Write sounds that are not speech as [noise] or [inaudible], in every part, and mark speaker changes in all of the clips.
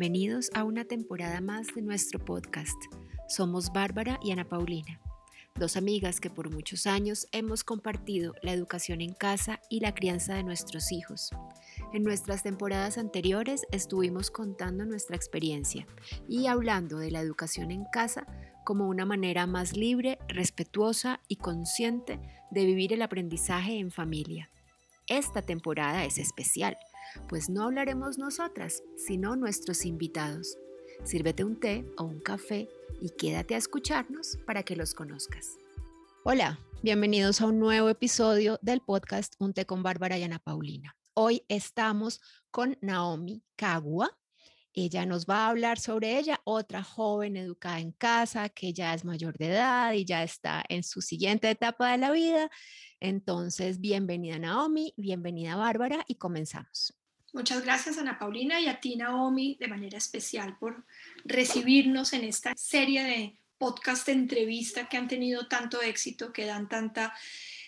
Speaker 1: bienvenidos a una temporada más de nuestro podcast. Somos Bárbara y Ana Paulina, dos amigas que por muchos años hemos compartido la educación en casa y la crianza de nuestros hijos. En nuestras temporadas anteriores estuvimos contando nuestra experiencia y hablando de la educación en casa como una manera más libre, respetuosa y consciente de vivir el aprendizaje en familia. Esta temporada es especial pues no hablaremos nosotras, sino nuestros invitados. Sírvete un té o un café y quédate a escucharnos para que los conozcas. Hola, bienvenidos a un nuevo episodio del podcast Un té con Bárbara y Ana Paulina. Hoy estamos con Naomi Kagua. Ella nos va a hablar sobre ella, otra joven educada en casa que ya es mayor de edad y ya está en su siguiente etapa de la vida. Entonces, bienvenida Naomi, bienvenida Bárbara y comenzamos.
Speaker 2: Muchas gracias Ana Paulina y a ti Naomi de manera especial por recibirnos en esta serie de podcast de entrevista que han tenido tanto éxito, que dan tanta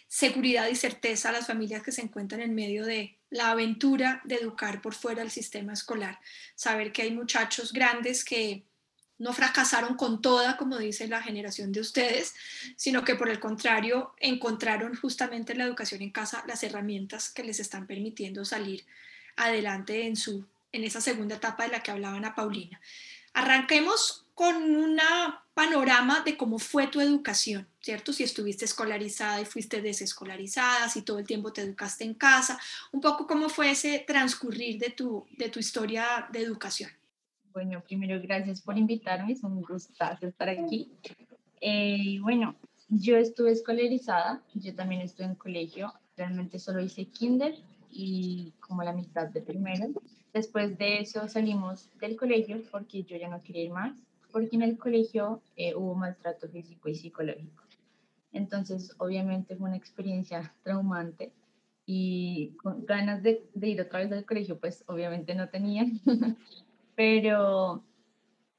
Speaker 2: seguridad y certeza a las familias que se encuentran en medio de la aventura de educar por fuera del sistema escolar. Saber que hay muchachos grandes que no fracasaron con toda, como dice la generación de ustedes, sino que por el contrario encontraron justamente en la educación en casa las herramientas que les están permitiendo salir adelante en, su, en esa segunda etapa de la que hablaban a Paulina. Arranquemos con un panorama de cómo fue tu educación, ¿cierto? Si estuviste escolarizada y fuiste desescolarizada, si todo el tiempo te educaste en casa, un poco cómo fue ese transcurrir de tu, de tu historia de educación.
Speaker 3: Bueno, primero gracias por invitarme, es un gusto estar aquí. Eh, bueno, yo estuve escolarizada, yo también estuve en colegio, realmente solo hice kinder y como la mitad de primero. Después de eso salimos del colegio porque yo ya no quería ir más, porque en el colegio eh, hubo maltrato físico y psicológico. Entonces, obviamente fue una experiencia traumante y con ganas de, de ir otra vez al colegio, pues obviamente no tenía, [laughs] pero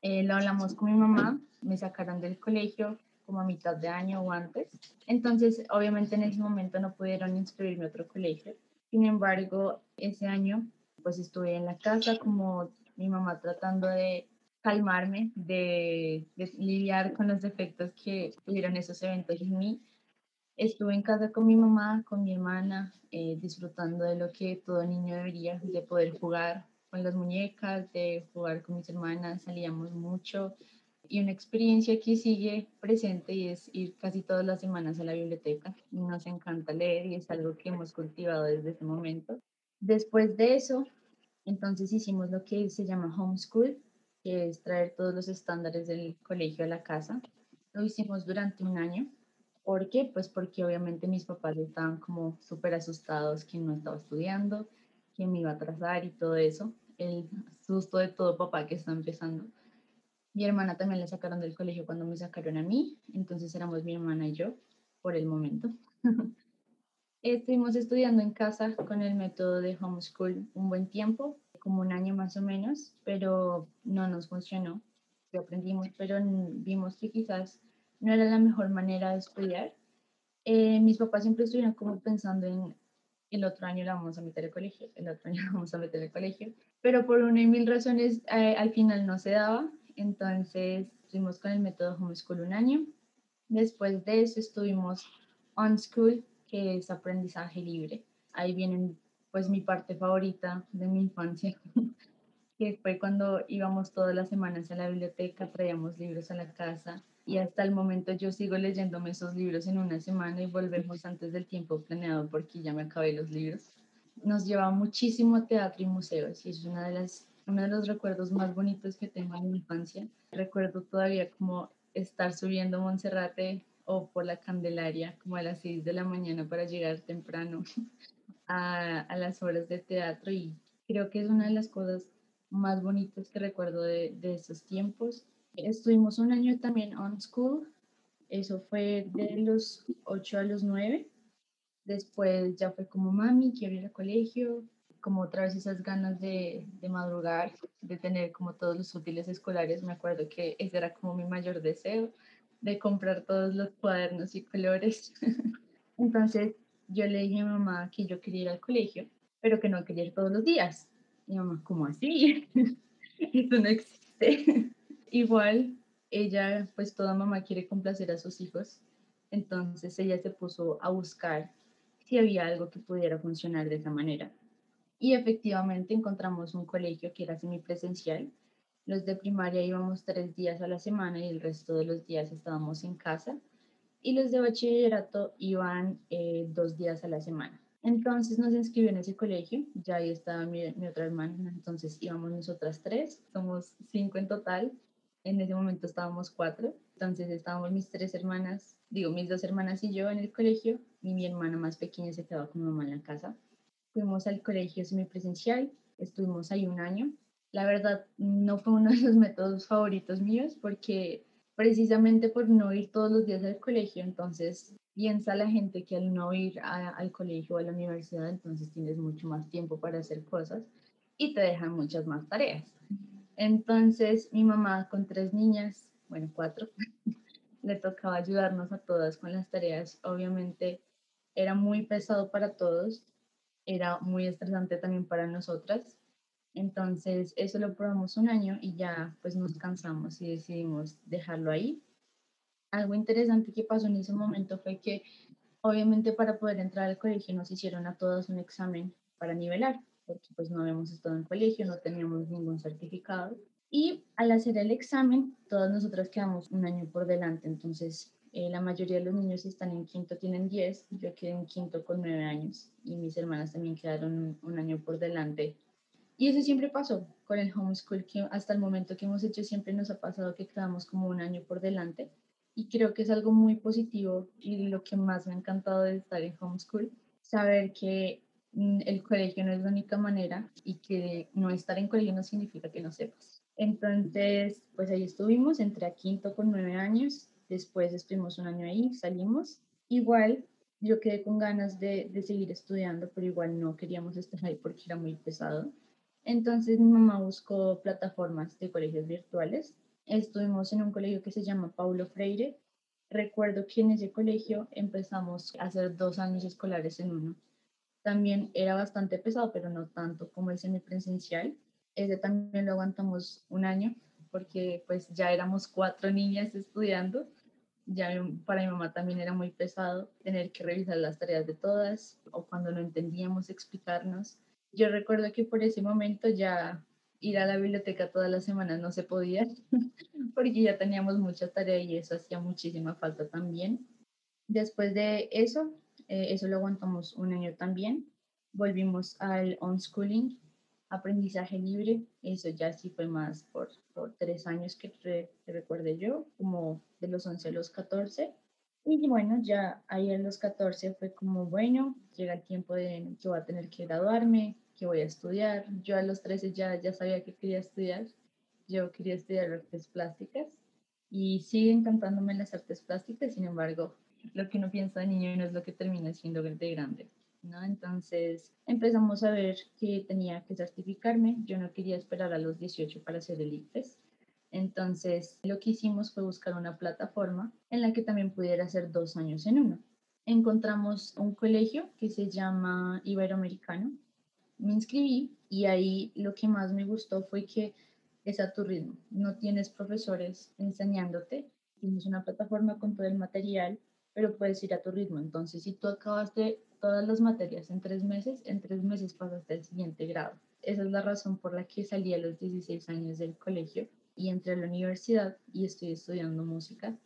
Speaker 3: eh, lo hablamos con mi mamá, me sacaron del colegio como a mitad de año o antes. Entonces, obviamente en ese momento no pudieron inscribirme a otro colegio sin embargo, ese año pues estuve en la casa como mi mamá tratando de calmarme, de, lidiar con los defectos que tuvieron esos eventos en mí. Estuve en casa con mi mamá, con mi hermana, eh, disfrutando de lo que todo niño debería, de poder jugar con las muñecas, de jugar con mis hermanas, salíamos mucho, y una experiencia que sigue presente y es ir casi todas las semanas a la biblioteca. Nos encanta leer y es algo que hemos cultivado desde ese momento. Después de eso, entonces hicimos lo que se llama homeschool, que es traer todos los estándares del colegio a la casa. Lo hicimos durante un año. ¿Por qué? Pues porque obviamente mis papás estaban como súper asustados que no estaba estudiando, que me iba a atrasar y todo eso. El susto de todo papá que está empezando. Mi hermana también la sacaron del colegio cuando me sacaron a mí, entonces éramos mi hermana y yo por el momento. [laughs] Estuvimos estudiando en casa con el método de homeschool un buen tiempo, como un año más o menos, pero no nos funcionó. Lo aprendimos, pero vimos que quizás no era la mejor manera de estudiar. Eh, mis papás siempre estuvieron como pensando en el otro año la vamos a meter al colegio, el otro año la vamos a meter al colegio, pero por una y mil razones eh, al final no se daba entonces estuvimos con el método homeschool un año. Después de eso estuvimos on school, que es aprendizaje libre. Ahí viene pues mi parte favorita de mi infancia, [laughs] que fue cuando íbamos todas las semanas a la biblioteca, traíamos libros a la casa y hasta el momento yo sigo leyéndome esos libros en una semana y volvemos antes del tiempo planeado porque ya me acabé los libros. Nos lleva muchísimo teatro y museos y es una de las uno de los recuerdos más bonitos que tengo en mi infancia. Recuerdo todavía como estar subiendo Monserrate o por la Candelaria como a las 6 de la mañana para llegar temprano [laughs] a, a, las horas de teatro y creo que es una de las cosas más bonitas que recuerdo de, de esos tiempos. Estuvimos un año también on school, eso fue de los 8 a los 9. Después ya fue como mami, quiero ir al colegio, como otra vez esas ganas de, de, madrugar, de tener como todos los útiles escolares. Me acuerdo que ese era como mi mayor deseo, de comprar todos los cuadernos y colores. [laughs] Entonces yo le dije a mi mamá que yo quería ir al colegio, pero que no quería ir todos los días. Mi mamá, ¿cómo así? [laughs] Eso no existe. [laughs] Igual, ella, pues toda mamá quiere complacer a sus hijos. Entonces ella se puso a buscar si había algo que pudiera funcionar de esa manera. Y efectivamente encontramos un colegio que era semipresencial. Los de primaria íbamos tres días a la semana y el resto de los días estábamos en casa. Y los de bachillerato iban eh, dos días a la semana. Entonces nos inscribió en ese colegio, ya ahí estaba mi, mi, otra hermana, entonces íbamos nosotras tres, somos cinco en total, en ese momento estábamos cuatro, entonces estábamos mis tres hermanas, digo, mis dos hermanas y yo en el colegio, y mi hermana más pequeña se quedaba con mi mamá en la casa. Fuimos al colegio semipresencial, estuvimos ahí un año. La verdad, no fue uno de los métodos favoritos míos porque precisamente por no ir todos los días al colegio, entonces piensa la gente que al no ir al colegio o a la universidad, entonces tienes mucho más tiempo para hacer cosas y te dejan muchas más tareas. Entonces mi mamá con tres niñas, bueno, cuatro, [laughs] le tocaba ayudarnos a todas con las tareas. Obviamente era muy pesado para todos, era muy estresante también para nosotras. Entonces eso lo probamos un año y ya pues nos cansamos y decidimos dejarlo ahí algo interesante que pasó en ese momento fue que obviamente para poder entrar al colegio nos hicieron a todas un examen para nivelar, porque pues no habíamos estado en colegio, no teníamos ningún certificado. Y al hacer el examen, todas nosotras quedamos un año por delante, entonces eh, la mayoría de los niños están en quinto tienen 10, yo quedé en quinto con 9 años y mis hermanas también quedaron un año por delante. Y eso siempre pasó con el homeschool, que hasta el momento que hemos hecho siempre nos ha pasado que quedamos como un año por delante y creo que es algo muy positivo y lo que más me ha encantado de estar en homeschool, saber que mm, el colegio no es la única manera y que no estar en colegio no significa que no sepas. Entonces, pues ahí estuvimos, entré a quinto con nueve años, después estuvimos un año ahí, salimos. Igual yo quedé con ganas de, de seguir estudiando, pero igual no queríamos estar ahí porque era muy pesado. Entonces mi mamá buscó plataformas de colegios virtuales Estuvimos en un colegio que se llama Paulo Freire. Recuerdo que en ese colegio empezamos a hacer dos años escolares en uno. También era bastante pesado, pero no tanto como el semipresencial. Ese también lo aguantamos un año porque pues ya éramos cuatro niñas estudiando. Ya para mi mamá también era muy pesado tener que revisar las tareas de todas o cuando no entendíamos explicarnos. Yo recuerdo que por ese momento ya ir a la biblioteca todas las semanas no se podía [laughs] porque ya teníamos mucha tarea y eso hacía muchísima falta también. Después de eso, eh, eso lo aguantamos un año también. Volvimos al on-schooling, aprendizaje libre. Eso ya sí fue más por, por tres años que, recuerde yo, como de los 11 a los 14. Y bueno, ya ahí a los 14 fue como, bueno, llega el tiempo de que voy a tener que graduarme, que voy a estudiar. Yo a los 13 ya, ya sabía que quería estudiar. Yo quería estudiar artes plásticas y sigue encantándome las artes plásticas, sin embargo, lo que uno piensa de niño no es lo que termina siendo de grande. ¿No? Entonces empezamos a ver que tenía que certificarme. Yo no quería esperar a los 18 para hacer el ICFES. Entonces lo que hicimos fue buscar una plataforma en la que también pudiera hacer dos años en uno. Encontramos un colegio que se llama Iberoamericano, me inscribí y ahí lo que más me gustó fue que es a tu ritmo. No tienes profesores enseñándote, tienes una plataforma con todo el material, pero puedes ir a tu ritmo. Entonces, si tú acabaste todas las materias en tres meses, en tres meses pasaste al siguiente grado. Esa es la razón por la que salí a los 16 años del colegio y entré a la universidad y estoy estudiando música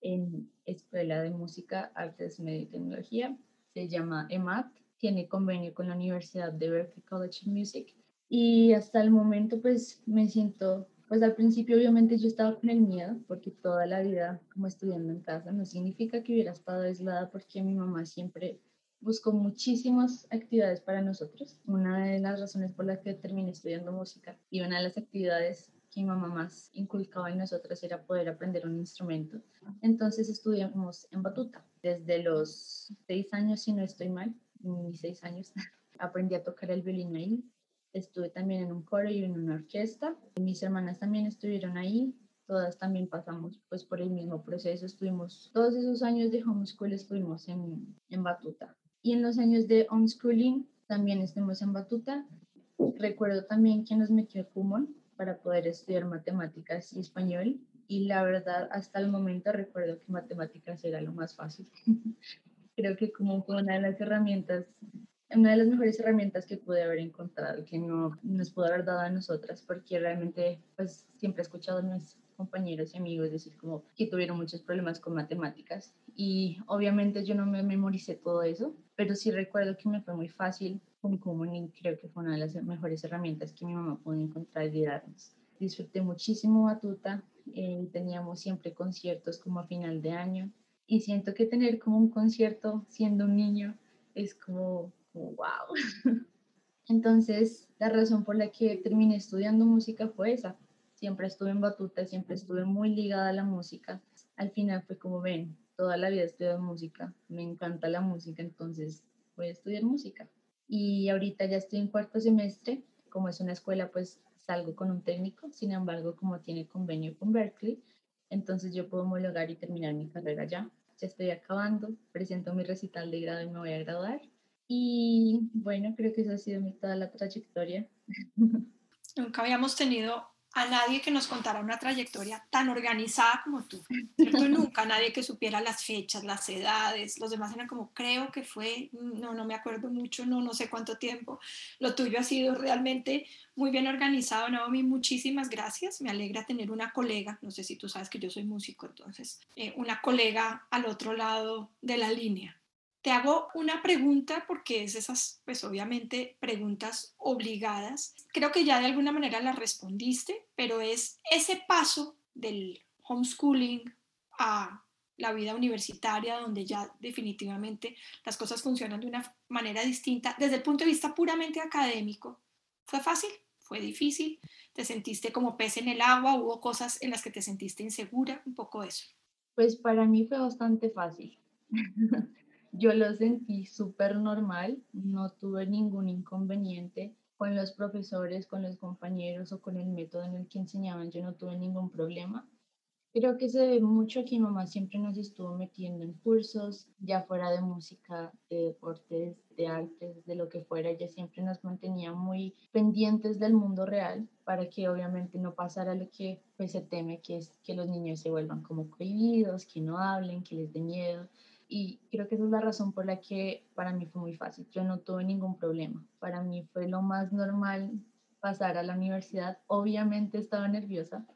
Speaker 3: en Escuela de Música, Artes, Medio y Tecnología. Se llama EMAT tiene convenio con la Universidad de Berklee College of Music y hasta el momento pues me siento, pues al principio obviamente yo estaba con el miedo porque toda la vida como estudiando en casa no significa que hubiera estado aislada porque mi mamá siempre buscó muchísimas actividades para nosotros. Una de las razones por las que terminé estudiando música y una de las actividades que mi mamá más inculcaba en nosotros era poder aprender un instrumento. Entonces estudiamos en batuta desde los seis años, si no estoy mal, mis seis años, [laughs] aprendí a tocar el violín ahí. Estuve también en un coro y en una orquesta. Mis hermanas también estuvieron ahí. Todas también pasamos pues por el mismo proceso. Estuvimos, todos esos años de homeschool estuvimos en, en batuta. Y en los años de homeschooling también estuvimos en batuta. Recuerdo también que nos metió Kumon para poder estudiar matemáticas y español y la verdad hasta el momento recuerdo que matemáticas era lo más fácil. [laughs] Creo que como fue una de las herramientas, una de las mejores herramientas que pude haber encontrado, que no nos pudo haber dado a nosotras, porque realmente pues siempre he escuchado mis compañeros y amigos decir como que tuvieron muchos problemas con matemáticas y obviamente yo no me memoricé todo eso, pero sí recuerdo que me fue muy fácil con común y creo que fue una de las mejores herramientas que mi mamá pudo encontrar y darnos. Disfruté muchísimo Batuta, eh, teníamos siempre conciertos como a final de año y siento que tener como un concierto siendo un niño es como, como wow. [laughs] Entonces, la razón por la que terminé estudiando música fue esa. Siempre estuve en batuta, siempre estuve muy ligada a la música. Al final fue como, ven, toda la vida estudiado música, me encanta la música, entonces voy a estudiar música. Y ahorita ya estoy en cuarto semestre, como es una escuela, pues salgo con un técnico, sin embargo, como tiene convenio con Berkeley, entonces yo puedo homologar y terminar mi carrera ya. Ya estoy acabando, presento mi recital de grado y me voy a graduar. Y bueno, creo que esa ha sido mi, toda la trayectoria. [laughs]
Speaker 2: Nunca habíamos tenido a nadie que nos contara una trayectoria tan organizada como tú, ¿cierto? [laughs] Nunca nadie que supiera las fechas, las edades, los demás eran como, creo que fue, no, no me acuerdo mucho, no, no sé cuánto tiempo. Lo tuyo ha sido realmente muy bien organizado, Naomi, muchísimas gracias. Me alegra tener una colega, no sé si tú sabes que yo soy músico, entonces, eh, una colega al otro lado de la línea. Te hago una pregunta porque es esas, pues obviamente, preguntas obligadas. Creo que ya de alguna manera la respondiste, pero es ese paso del homeschooling a la vida universitaria, donde ya definitivamente las cosas funcionan de una manera distinta, desde el punto de vista puramente académico. ¿Fue fácil? ¿Fue difícil? ¿Te sentiste como pez en el agua? ¿Hubo cosas en las que te sentiste insegura? Un poco eso.
Speaker 3: Pues para mí fue bastante fácil. [laughs] Yo lo sentí súper normal, no tuve ningún inconveniente con los profesores, con los compañeros o con el método en el que enseñaban, yo no tuve ningún problema. Creo que se debe mucho que mi mamá siempre nos estuvo metiendo en cursos, ya fuera de música, de deportes, de artes, de lo que fuera. Ella siempre nos mantenía muy pendientes del mundo real para que obviamente no pasara lo que pues, se teme, que es que los niños se vuelvan como prohibidos, que no hablen, que les dé miedo y creo que esa es la razón por la que para mí fue muy fácil. Yo no tuve ningún problema. Para mí fue lo más normal pasar a la universidad. Obviamente estaba nerviosa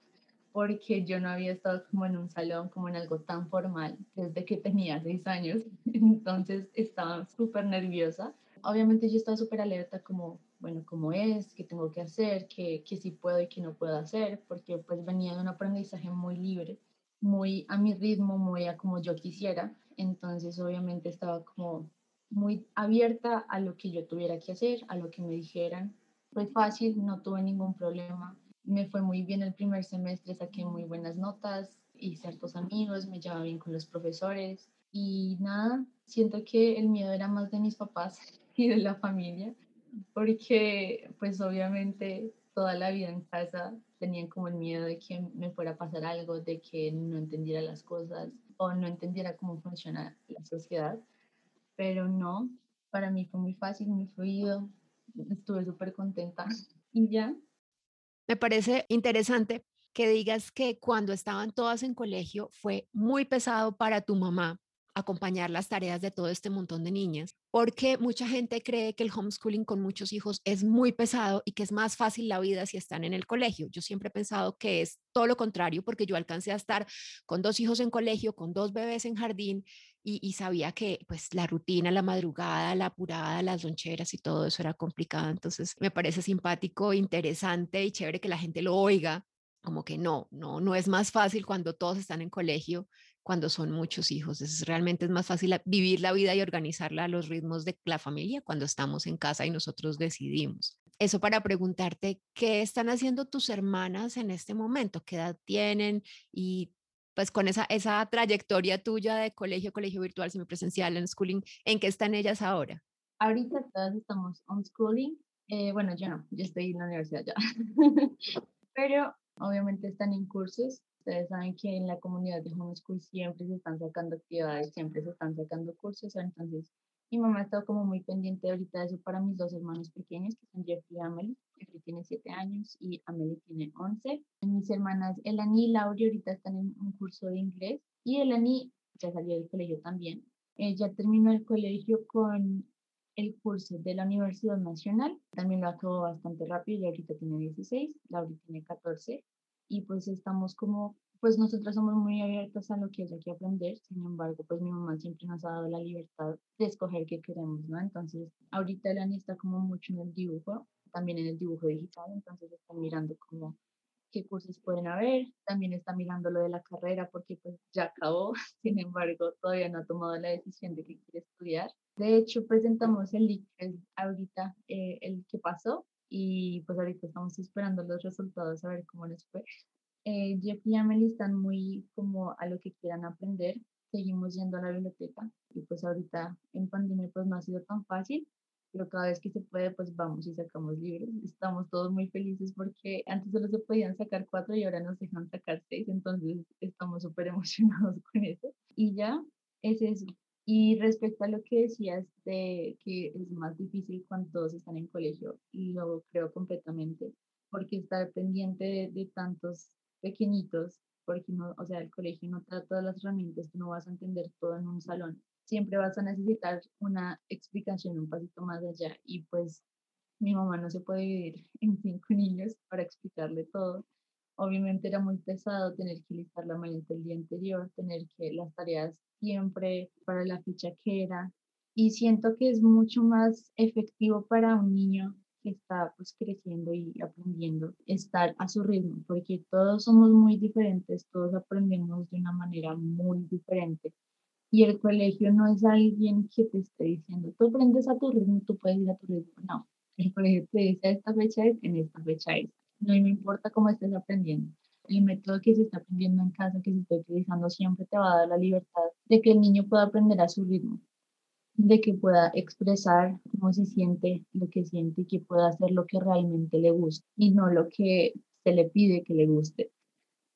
Speaker 3: porque yo no había estado como en un salón, como en algo tan formal desde que tenía seis años. [laughs] Entonces estaba súper nerviosa. Obviamente yo estaba súper alerta como, bueno, cómo es, qué tengo que hacer, qué, qué sí puedo y qué no puedo hacer, porque pues venía de un aprendizaje muy libre, muy a mi ritmo, muy a como yo quisiera entonces obviamente estaba como muy abierta a lo que yo tuviera que hacer, a lo que me dijeran. Fue fácil, no tuve ningún problema. Me fue muy bien el primer semestre, saqué muy buenas notas, hice ciertos amigos, me llevaba bien con los profesores y nada, siento que el miedo era más de mis papás [laughs] y de la familia, porque pues obviamente toda la vida en casa tenían como el miedo de que me fuera a pasar algo, de que no entendiera las cosas, o no entendiera cómo funciona la sociedad, pero no, para mí fue muy fácil, muy fluido, estuve súper contenta y ya.
Speaker 1: Me parece interesante que digas que cuando estaban todas en colegio fue muy pesado para tu mamá acompañar las tareas de todo este montón de niñas, porque mucha gente cree que el homeschooling con muchos hijos es muy pesado y que es más fácil la vida si están en el colegio. Yo siempre he pensado que es todo lo contrario, porque yo alcancé a estar con dos hijos en colegio, con dos bebés en jardín y, sabía que pues la rutina, la madrugada, la apurada, las loncheras y todo eso era complicado. Entonces me parece simpático, interesante y chévere que la gente lo oiga como que no, no, no es más fácil cuando todos están en colegio cuando son muchos hijos. Es, realmente es más fácil vivir la vida y organizarla a los ritmos de la familia cuando estamos en casa y nosotros decidimos. Eso para preguntarte, ¿qué están haciendo tus hermanas en este momento? ¿Qué edad tienen? Y pues con esa, esa trayectoria tuya de colegio, colegio virtual, semipresencial, en schooling, ¿en qué están ellas ahora?
Speaker 3: Ahorita todas estamos on schooling. Eh, bueno, yo no, yo estoy en la universidad ya. [laughs] Pero obviamente están en cursos Ustedes saben que en la comunidad de homeschool siempre se están sacando actividades, siempre se están sacando cursos, entonces Mi mamá ha estado como muy pendiente ahorita de eso para mis dos hermanos pequeños, que son Jeffrey y Amelie. Jeffrey tiene 7 años y Amelie tiene 11. Mis hermanas Elani y Lauri ahorita están en un curso de inglés y Elani ya salió del colegio también. Ella terminó el colegio con el curso de la Universidad Nacional. También lo acabó bastante rápido y ahorita tiene 16, Lauri tiene 14 y pues estamos como pues nosotros somos muy abiertos a lo que haya que aprender, sin embargo, pues mi mamá siempre nos ha dado la libertad de escoger qué queremos, ¿no? Entonces, ahorita Elani está como mucho en el dibujo, también en el dibujo digital, entonces están mirando como qué cursos pueden haber, también está mirando lo de la carrera porque pues ya acabó, [laughs] sin embargo, todavía no ha tomado la decisión de que quiere estudiar. De hecho, presentamos el ahorita, eh, el que pasó, y pues ahorita estamos esperando los resultados a ver cómo nos fue eh, Jeff y Amelie están muy como a lo que quieran aprender. Seguimos yendo a la biblioteca y pues ahorita en pandemia pues no ha sido tan fácil, pero cada vez que se puede pues vamos y sacamos libros. Estamos todos muy felices porque antes solo se podían sacar cuatro y ahora nos dejan sacar seis, entonces estamos súper [laughs] emocionados con eso. Y ya es. Y respecto a lo que decías de que es más difícil cuando todos están en colegio, lo creo completamente, porque estar pendiente de, tantos pequeñitos, porque no, o sea, el colegio no trata todas las herramientas, tú no vas a entender todo en un salón. Siempre vas a necesitar una explicación un pasito más allá y pues mi mamá no se puede vivir [laughs] en cinco niños para explicarle todo. Obviamente era muy pesado tener que listar la maleta el día anterior, tener que las tareas siempre para la ficha que era. Y siento que es mucho más efectivo para un niño está pues creciendo y aprendiendo, estar a su ritmo, porque todos somos muy diferentes, todos aprendemos de una manera muy diferente. Y el colegio no es alguien que te esté diciendo, tú aprendes a tu ritmo, tú puedes ir a tu ritmo. No, el colegio te dice, esta fecha es, en esta fecha es. No me importa cómo estés aprendiendo. El método que se está aprendiendo en casa, que se está utilizando, siempre te va a dar la libertad de que el niño pueda aprender a su ritmo de que pueda expresar cómo se siente, lo que siente y que pueda hacer lo que realmente le gusta y no lo que se le pide que le guste,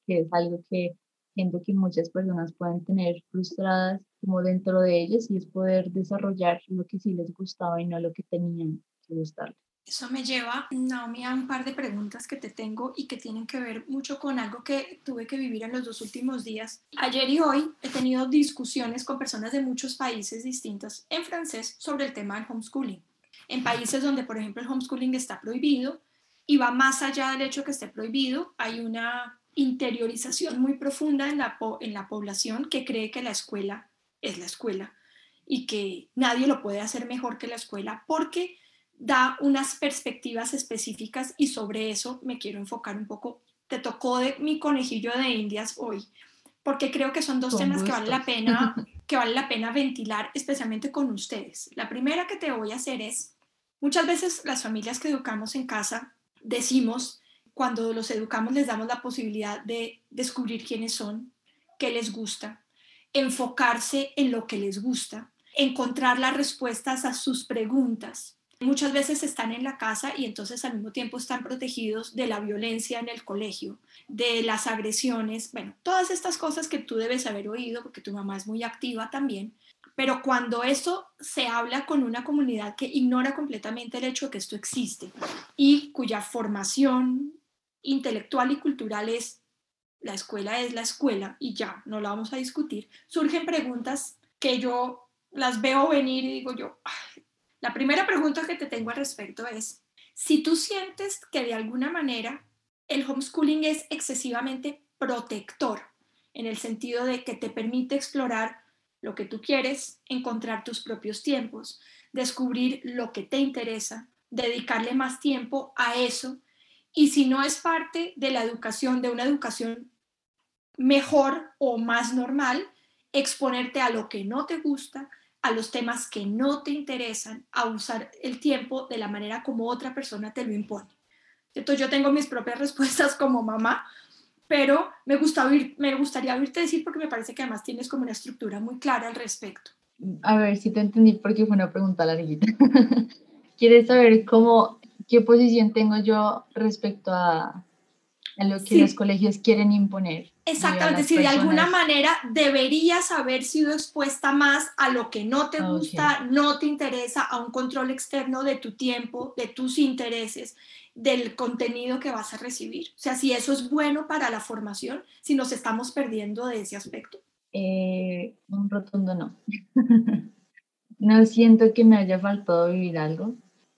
Speaker 3: que es algo que siento que muchas personas pueden tener frustradas como dentro de ellas y es poder desarrollar lo que sí les gustaba y no lo que tenían que gustar.
Speaker 2: Eso me lleva, Naomi, a un par de preguntas que te tengo y que tienen que ver mucho con algo que tuve que vivir en los dos últimos días. Ayer y hoy he tenido discusiones con personas de muchos países distintos en francés sobre el tema del homeschooling. En países donde, por ejemplo, el homeschooling está prohibido y va más allá del hecho que esté prohibido, hay una interiorización muy profunda en la, en la población que cree que la escuela es la escuela y que nadie lo puede hacer mejor que la escuela porque da unas perspectivas específicas y sobre eso me quiero enfocar un poco. Te tocó de mi conejillo de indias hoy, porque creo que son dos temas que vale, la pena, [laughs] que vale la pena ventilar, especialmente con ustedes. La primera que te voy a hacer es, muchas veces las familias que educamos en casa decimos, cuando los educamos les damos la posibilidad de descubrir quiénes son, qué les gusta, enfocarse en lo que les gusta, encontrar las respuestas a sus preguntas muchas veces están en la casa y entonces al mismo tiempo están protegidos de la violencia en el colegio, de las agresiones, bueno, todas estas cosas que tú debes haber oído porque tu mamá es muy activa también. Pero cuando esto se habla con una comunidad que ignora completamente el hecho de que esto existe y cuya formación intelectual y cultural es la escuela es la escuela y ya, no la vamos a discutir, surgen preguntas que yo las veo venir y digo yo, la primera pregunta que te tengo al respecto es, si tú sientes que de alguna manera el homeschooling es excesivamente protector, en el sentido de que te permite explorar lo que tú quieres, encontrar tus propios tiempos, descubrir lo que te interesa, dedicarle más tiempo a eso, y si no es parte de la educación, de una educación mejor o más normal, exponerte a lo que no te gusta, a los temas que no te interesan, a usar el tiempo de la manera como otra persona te lo impone. Entonces yo tengo mis propias [laughs] respuestas como mamá, pero me, gusta oír, me gustaría oírte decir porque me parece que además tienes como una estructura muy clara al respecto.
Speaker 3: A ver si te entendí porque fue una pregunta larguita. [laughs] ¿Quieres saber cómo, qué posición tengo yo respecto a, a lo que los colegios quieren imponer?
Speaker 2: Exactamente, si de alguna manera deberías haber sido expuesta más a lo que no te gusta, no te interesa, a un control externo de tu tiempo, de tus intereses, del contenido que vas a recibir. O sea, si eso es bueno para la formación, si nos estamos perdiendo de ese aspecto.
Speaker 3: Eh, un rotundo no. [laughs] no siento que me haya faltado vivir algo.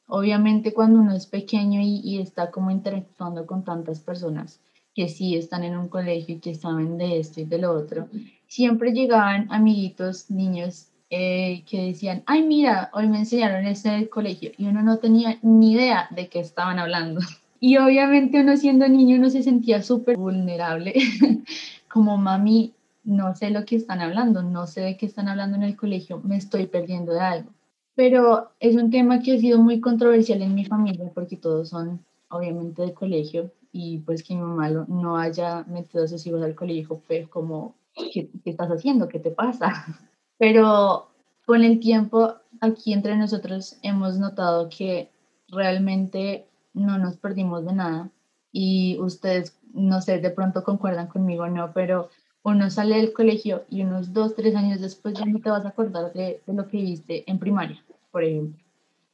Speaker 3: Obviamente cuando uno es pequeño y, y está como interactuando con tantas personas, que sí están en un colegio y que saben de esto y de lo otro, siempre llegaban amiguitos, niños eh, que decían, ay, mira, hoy me enseñaron esto en el colegio y uno no tenía ni idea de qué estaban hablando. [laughs] Y obviamente uno siendo niño uno se sentía súper vulnerable, [laughs] como mami, no sé lo que están hablando, no sé de qué están hablando en el colegio, me estoy perdiendo de algo. Pero es un tema que ha sido muy controversial en mi familia porque todos son obviamente de colegio y pues que mi mamá no haya metido a sus hijos al colegio fue como, ¿qué, ¿qué, estás haciendo? ¿Qué te pasa? [laughs] Pero con el tiempo aquí entre nosotros hemos notado que realmente no nos perdimos de nada y ustedes, no sé, de pronto concuerdan conmigo no, pero uno sale del colegio y unos dos, tres años después ya no te vas a acordar de, de lo que viste en primaria, por ejemplo,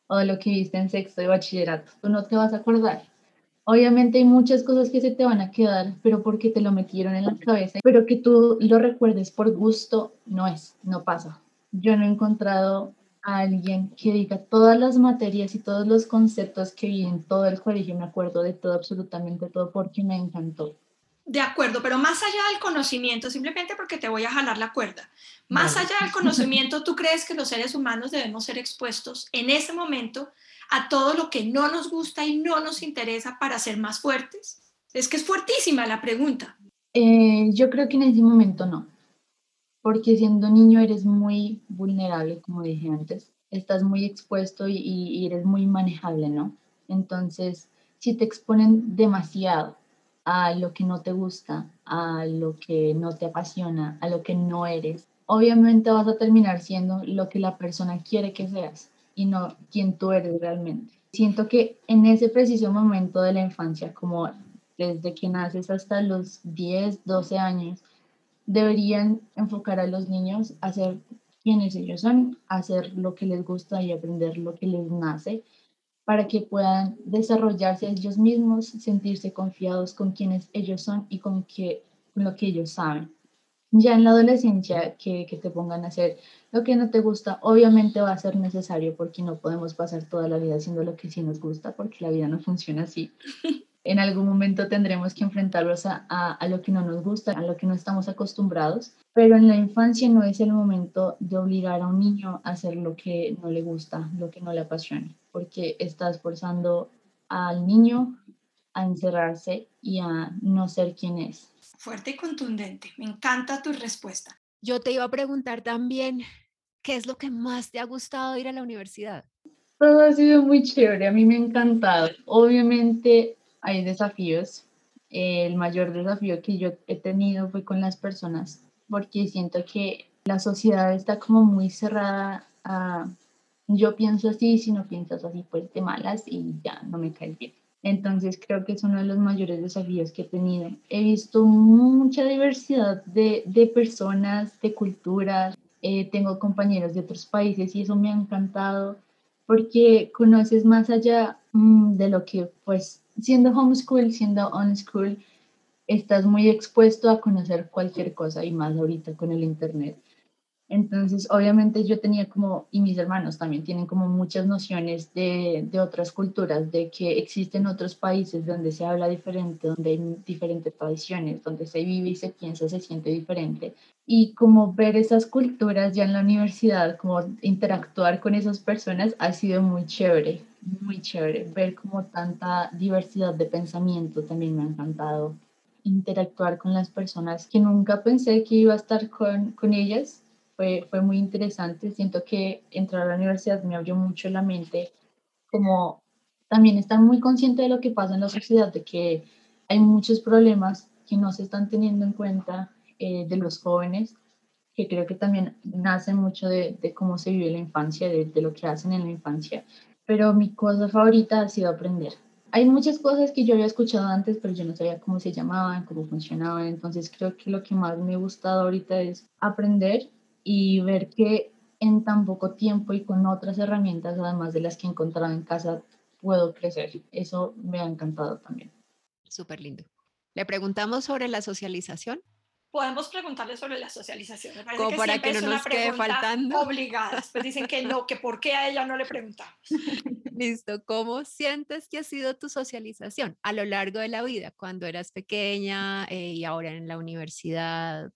Speaker 3: o de lo que viste en sexto de bachillerato. Tú no te vas a acordar Obviamente hay muchas cosas que se te van a quedar, pero porque te lo metieron en la cabeza, pero que tú lo recuerdes por gusto, no es, no pasa. Yo no he encontrado a alguien que diga todas las materias y todos los conceptos que vi en todo el colegio, me acuerdo de todo, absolutamente todo, porque me encantó.
Speaker 2: De acuerdo, pero más allá del conocimiento, simplemente porque te voy a jalar la cuerda, más allá del conocimiento, ¿tú crees que los seres humanos debemos ser expuestos en ese momento a todo lo que no nos gusta y no nos interesa para ser más fuertes? Es que es fuertísima la pregunta.
Speaker 3: Eh, yo creo que en ese momento no, porque siendo niño eres muy vulnerable, como dije antes, estás muy expuesto y, y eres muy manejable, ¿no? Entonces, si te exponen demasiado a lo que no te gusta, a lo que no te apasiona, a lo que no eres, obviamente vas a terminar siendo lo que la persona quiere que seas y no quien tú eres realmente. Siento que en ese preciso momento de la infancia, como desde que naces hasta los 10, 12 años, deberían enfocar a los niños a ser quienes ellos son, a hacer lo que les gusta y aprender lo que les nace, para que puedan desarrollarse ellos mismos, sentirse confiados con quienes ellos son y con, que, lo que ellos saben. Ya en la adolescencia, que, que te pongan a hacer lo que no te gusta, obviamente va a ser necesario porque no podemos pasar toda la vida haciendo lo que sí nos gusta porque la vida no funciona así. [laughs] En algún momento tendremos que enfrentarnos a, a, a, lo que no nos gusta, a lo que no estamos acostumbrados, pero en la infancia no es el momento de obligar a un niño a hacer lo que no le gusta, lo que no le apasiona, porque estás forzando al niño a encerrarse y a no ser quien es
Speaker 2: fuerte y contundente. Me encanta tu respuesta.
Speaker 1: Yo te iba a preguntar también, ¿qué es lo que más te ha gustado ir a la universidad?
Speaker 3: Todo ha sido muy chévere, a mí me ha encantado. Obviamente hay desafíos. El mayor desafío que yo he tenido fue con las personas, porque siento que la sociedad está como muy cerrada a yo pienso así, si no piensas así, pues te malas y ya no me caes bien. Entonces creo que es uno de los mayores desafíos que he tenido. He visto mucha diversidad de, de personas, de culturas. Eh, tengo compañeros de otros países y eso me ha encantado porque conoces más allá mmm, de lo que, pues, siendo homeschool, siendo on school, estás muy expuesto a conocer cualquier cosa y más ahorita con el Internet. Entonces, obviamente yo tenía como, y mis hermanos también tienen como muchas nociones de, de, otras culturas, de que existen otros países donde se habla diferente, donde hay diferentes tradiciones, donde se vive y se piensa, se siente diferente. Y como ver esas culturas ya en la universidad, como interactuar con esas personas ha sido muy chévere, muy chévere. Ver como tanta diversidad de pensamiento también me ha encantado. Interactuar con las personas que nunca pensé que iba a estar con, con ellas fue, fue muy interesante. Siento que entrar a la universidad me abrió mucho la mente, como también estar muy consciente de lo que pasa en la sociedad, de que hay muchos problemas que no se están teniendo en cuenta eh, de los jóvenes, que creo que también nacen mucho de, de cómo se vive la infancia, de, de, lo que hacen en la infancia. Pero mi cosa favorita ha sido aprender, hay muchas cosas que yo había escuchado antes, pero yo no sabía cómo se llamaban, cómo funcionaban. Entonces creo que lo que más me ha gustado ahorita es aprender y ver que en tan poco tiempo y con otras herramientas, además de las que he encontrado en casa, puedo crecer. Eso me ha encantado también.
Speaker 1: Súper lindo. Le preguntamos sobre la socialización
Speaker 2: podemos preguntarle sobre la socialización.
Speaker 1: Me Como para que no nos quede faltando.
Speaker 2: Obligada. Pues dicen que no, que por qué a ella no le preguntamos. [laughs]
Speaker 1: Listo. ¿Cómo sientes que ha sido tu socialización a lo largo de la vida, cuando eras pequeña eh, y ahora en la universidad?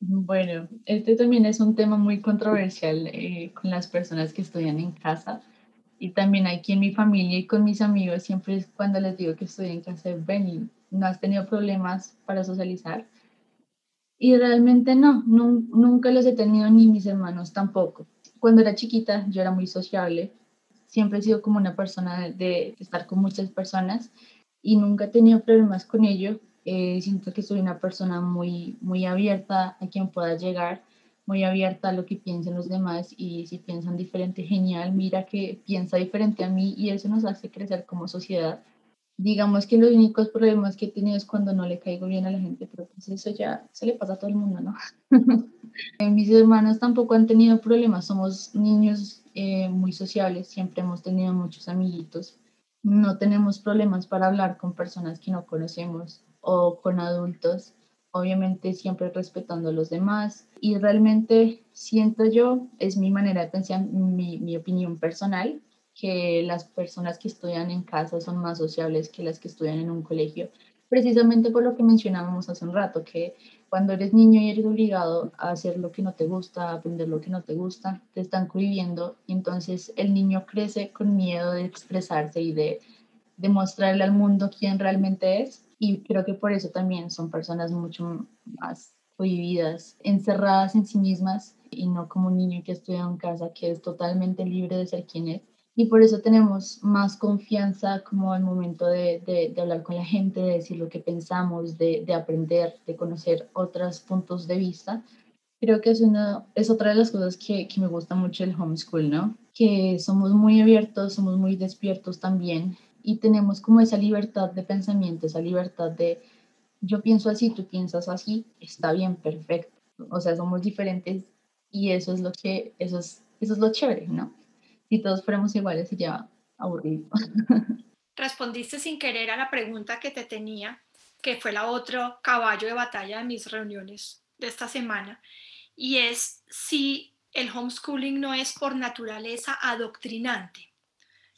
Speaker 3: Bueno, este también es un tema muy controversial eh, con las personas que estudian en casa y también aquí en mi familia y con mis amigos siempre es cuando les digo que estoy en casa, ven no has tenido problemas para socializar y realmente no, nunca los he tenido ni mis hermanos tampoco. Cuando era chiquita yo era muy sociable, siempre he sido como una persona de, estar con muchas personas y nunca he tenido problemas con ello. Eh, siento que soy una persona muy, muy abierta a quien pueda llegar, muy abierta a lo que piensen los demás y si piensan diferente, genial, mira que piensa diferente a mí y eso nos hace crecer como sociedad. Digamos que los únicos problemas que he tenido es cuando no le caigo bien a la gente, pero pues eso ya se le pasa a todo el mundo, ¿no? [laughs] Mis hermanos tampoco han tenido problemas, somos niños eh, muy sociables, siempre hemos tenido muchos amiguitos, no tenemos problemas para hablar con personas que no conocemos o con adultos, obviamente siempre respetando a los demás. Y realmente siento yo, es mi manera de pensar, mi, mi opinión personal, que las personas que estudian en casa son más sociables que las que estudian en un colegio, precisamente por lo que mencionábamos hace un rato, que cuando eres niño y eres obligado a hacer lo que no te gusta, aprender lo que no te gusta, te están cohibiendo. Y entonces el niño crece con miedo de expresarse y de demostrarle al mundo quién realmente es y creo que por eso también son personas mucho más cohibidas, encerradas en sí mismas y no como un niño que estudia en casa que es totalmente libre de ser quien es y por eso tenemos más confianza como al momento de, de, hablar con la gente, de decir lo que pensamos, de, de, aprender, de conocer otros puntos de vista. Creo que es, una, es otra de las cosas que, que me gusta mucho del homeschool, ¿no? Que somos muy abiertos, somos muy despiertos también y tenemos como esa libertad de pensamiento, esa libertad de yo pienso así, tú piensas así, está bien, perfecto. O sea, somos diferentes y eso es lo que, eso es, eso es lo chévere, ¿no? si todos fuéramos iguales sería aburrido. [laughs]
Speaker 2: Respondiste sin querer a la pregunta que te tenía, que fue la otro caballo de batalla de mis reuniones de esta semana, y es si el homeschooling no es por naturaleza adoctrinante.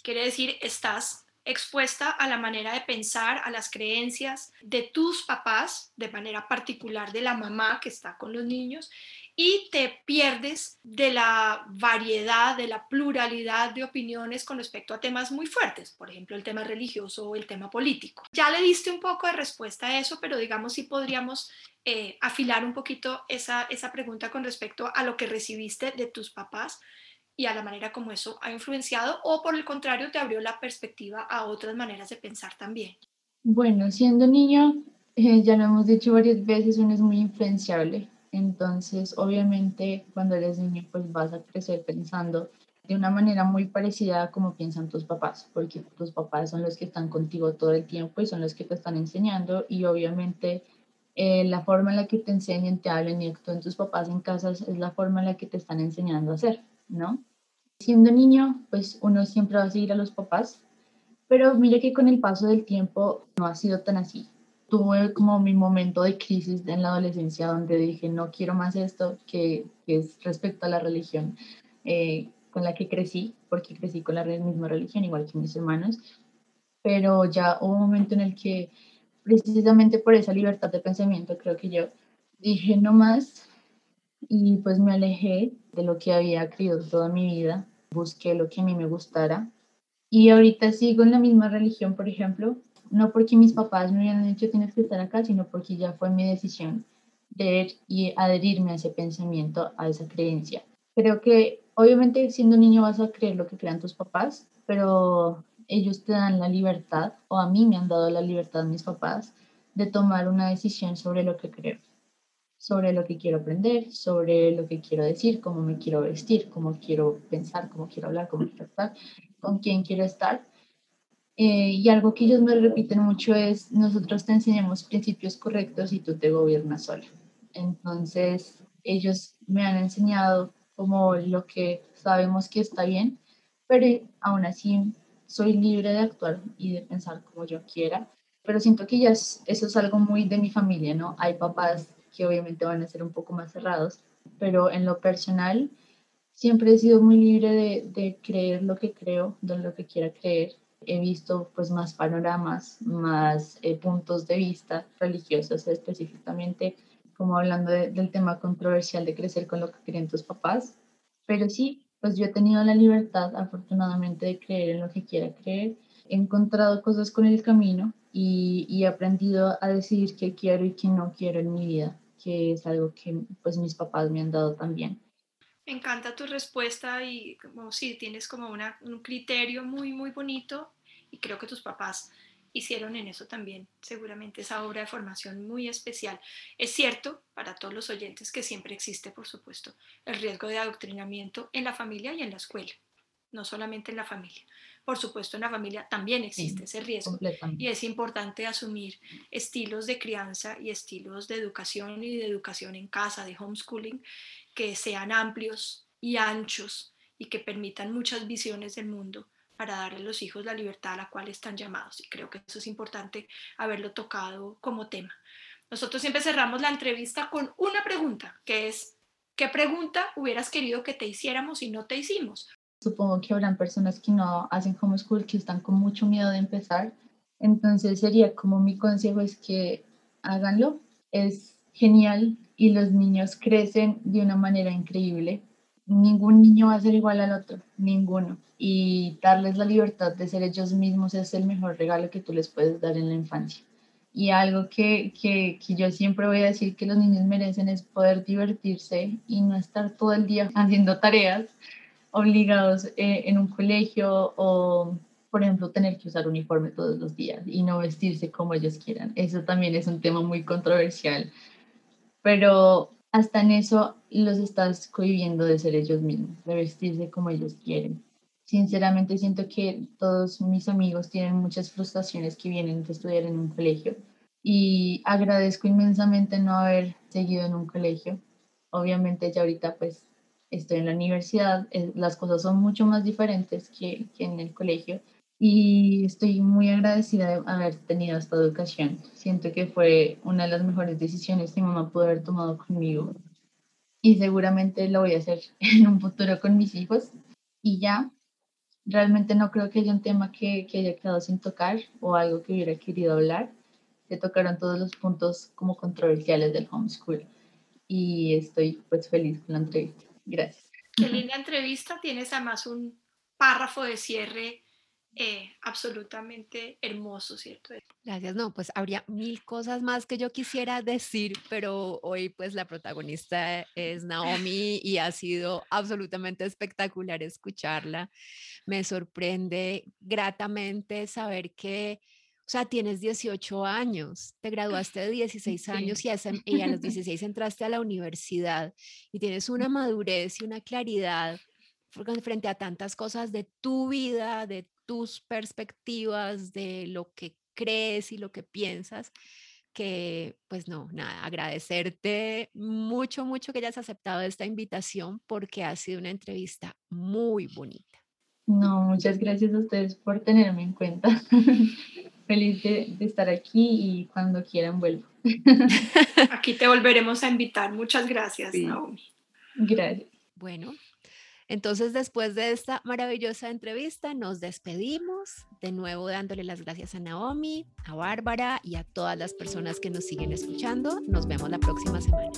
Speaker 2: Quiere decir, estás expuesta a la manera de pensar, a las creencias de tus papás, de manera particular de la mamá que está con los niños, y te pierdes de la variedad, de la pluralidad de opiniones con respecto a temas muy fuertes, por ejemplo, el tema religioso o el tema político. Ya le diste un poco de respuesta a eso, pero digamos si podríamos eh, afilar un poquito esa, esa pregunta con respecto a lo que recibiste de tus papás y a la manera como eso ha influenciado o por el contrario te abrió la perspectiva a otras maneras de pensar también.
Speaker 3: Bueno, siendo niño, eh, ya lo hemos dicho varias veces, uno es muy influenciable entonces, obviamente, cuando eres niño, pues vas a crecer pensando de una manera muy parecida a como piensan tus papás, porque tus papás son los que están contigo todo el tiempo y son los que te están enseñando y obviamente eh, la forma en la que te enseñan, te hablan y actúan tus papás en casa es la forma en la que te están enseñando a hacer, ¿no? Siendo niño, pues uno siempre va a seguir a los papás, pero mira que con el paso del tiempo no ha sido tan así tuve como mi momento de crisis en la adolescencia donde dije, no quiero más esto, que, es respecto a la religión eh, con la que crecí, porque crecí con la misma religión, igual que mis hermanos, pero ya hubo un momento en el que precisamente por esa libertad de pensamiento creo que yo dije no más y pues me alejé de lo que había creído toda mi vida, busqué lo que a mí me gustara y ahorita sigo en la misma religión, por ejemplo, no porque mis papás me hubieran dicho tienes que estar acá, sino porque ya fue mi decisión de y adherirme a ese pensamiento, a esa creencia. Creo que obviamente siendo niño vas a creer lo que crean tus papás, pero ellos te dan la libertad, o a mí me han dado la libertad mis papás, de tomar una decisión sobre lo que creo, sobre lo que quiero aprender, sobre lo que quiero decir, cómo me quiero vestir, cómo quiero pensar, cómo quiero hablar, cómo quiero estar, con quién quiero estar Eh, y algo que ellos me repiten mucho es, nosotros te enseñamos principios correctos y tú te gobiernas sola. Entonces, ellos me han enseñado como lo que sabemos que está bien, pero aún así soy libre de actuar y de pensar como yo quiera. Pero siento que ya eso es algo muy de mi familia, ¿no? Hay papás que obviamente van a ser un poco más cerrados, pero en lo personal siempre he sido muy libre de, de creer lo que creo, de lo que quiera creer. He visto pues más panoramas, más eh, puntos de vista religiosos específicamente, como hablando del tema controversial de crecer con lo que creen tus papás. Pero sí, pues yo he tenido la libertad afortunadamente de creer en lo que quiera creer. He encontrado cosas con el camino y, y he aprendido a decidir qué quiero y qué no quiero en mi vida, que es algo que pues mis papás me han dado también.
Speaker 2: Me encanta tu respuesta y como si tienes como una, un criterio muy, muy bonito y creo que tus papás hicieron en eso también seguramente esa obra de formación muy especial. Es cierto para todos los oyentes que siempre existe, por supuesto, el riesgo de adoctrinamiento en la familia y en la escuela, no solamente en la familia. Por supuesto, en la familia también existe ese riesgo y es importante asumir estilos de crianza y estilos de educación y de educación en casa, de homeschooling, que sean amplios y anchos y que permitan muchas visiones del mundo para darle a los hijos la libertad a la cual están llamados. Y creo que eso es importante haberlo tocado como tema. Nosotros siempre cerramos la entrevista con una pregunta, que es, ¿qué pregunta hubieras querido que te hiciéramos y no te hicimos?
Speaker 3: Supongo que habrán personas que no hacen homeschool, que están con mucho miedo de empezar. Entonces sería como mi consejo es que háganlo. Es genial y los niños crecen de una manera increíble ningún niño va a ser igual al otro, ninguno. Y darles la libertad de ser ellos mismos es el mejor regalo que tú les puedes dar en la infancia. Y algo que, que, que, yo siempre voy a decir que los niños merecen es poder divertirse y no estar todo el día haciendo tareas obligados eh, en un colegio o, por ejemplo, tener que usar uniforme todos los días y no vestirse como ellos quieran. Eso también es un tema muy controversial. Pero hasta en eso los estás cohibiendo de ser ellos mismos, de vestirse como ellos quieren. Sinceramente siento que todos mis amigos tienen muchas frustraciones que vienen de estudiar en un colegio y agradezco inmensamente no haber seguido en un colegio. Obviamente ya ahorita pues estoy en la universidad, eh, las cosas son mucho más diferentes que, que en el colegio y estoy muy agradecida de haber tenido esta educación. Siento que fue una de las mejores decisiones que mi mamá pudo haber tomado conmigo y seguramente lo voy a hacer [laughs] en un futuro con mis hijos. Y ya, realmente no creo que haya un tema que, que haya quedado sin tocar o algo que hubiera querido hablar. Se tocaron todos los puntos como controversiales del homeschool y estoy pues feliz con la entrevista. Gracias.
Speaker 2: Qué linda entrevista. Tienes además un párrafo de cierre eh, absolutamente hermoso, ¿cierto?
Speaker 1: Gracias, no, pues habría mil cosas más que yo quisiera decir, pero hoy pues la protagonista es Naomi y ha sido absolutamente espectacular escucharla. Me sorprende gratamente saber que, o sea, tienes 18 años, te graduaste de 16 años y a, [laughs] y a los 16 entraste a la universidad y tienes una madurez y una claridad frente a tantas cosas de tu vida, de tus perspectivas, de lo que crees y lo que piensas, que pues no, nada, agradecerte mucho, mucho que hayas aceptado esta invitación porque ha sido una entrevista muy bonita.
Speaker 3: No, muchas gracias a ustedes por tenerme en cuenta. [laughs] Feliz de, de, estar aquí y cuando quieran vuelvo. [laughs]
Speaker 2: Aquí te volveremos a invitar. Muchas gracias, sí. Naomi.
Speaker 3: Gracias.
Speaker 1: Bueno, entonces, después de esta maravillosa entrevista, nos despedimos, de nuevo dándole las gracias a Naomi, a Bárbara y a todas las personas que nos siguen escuchando. Nos vemos la próxima semana.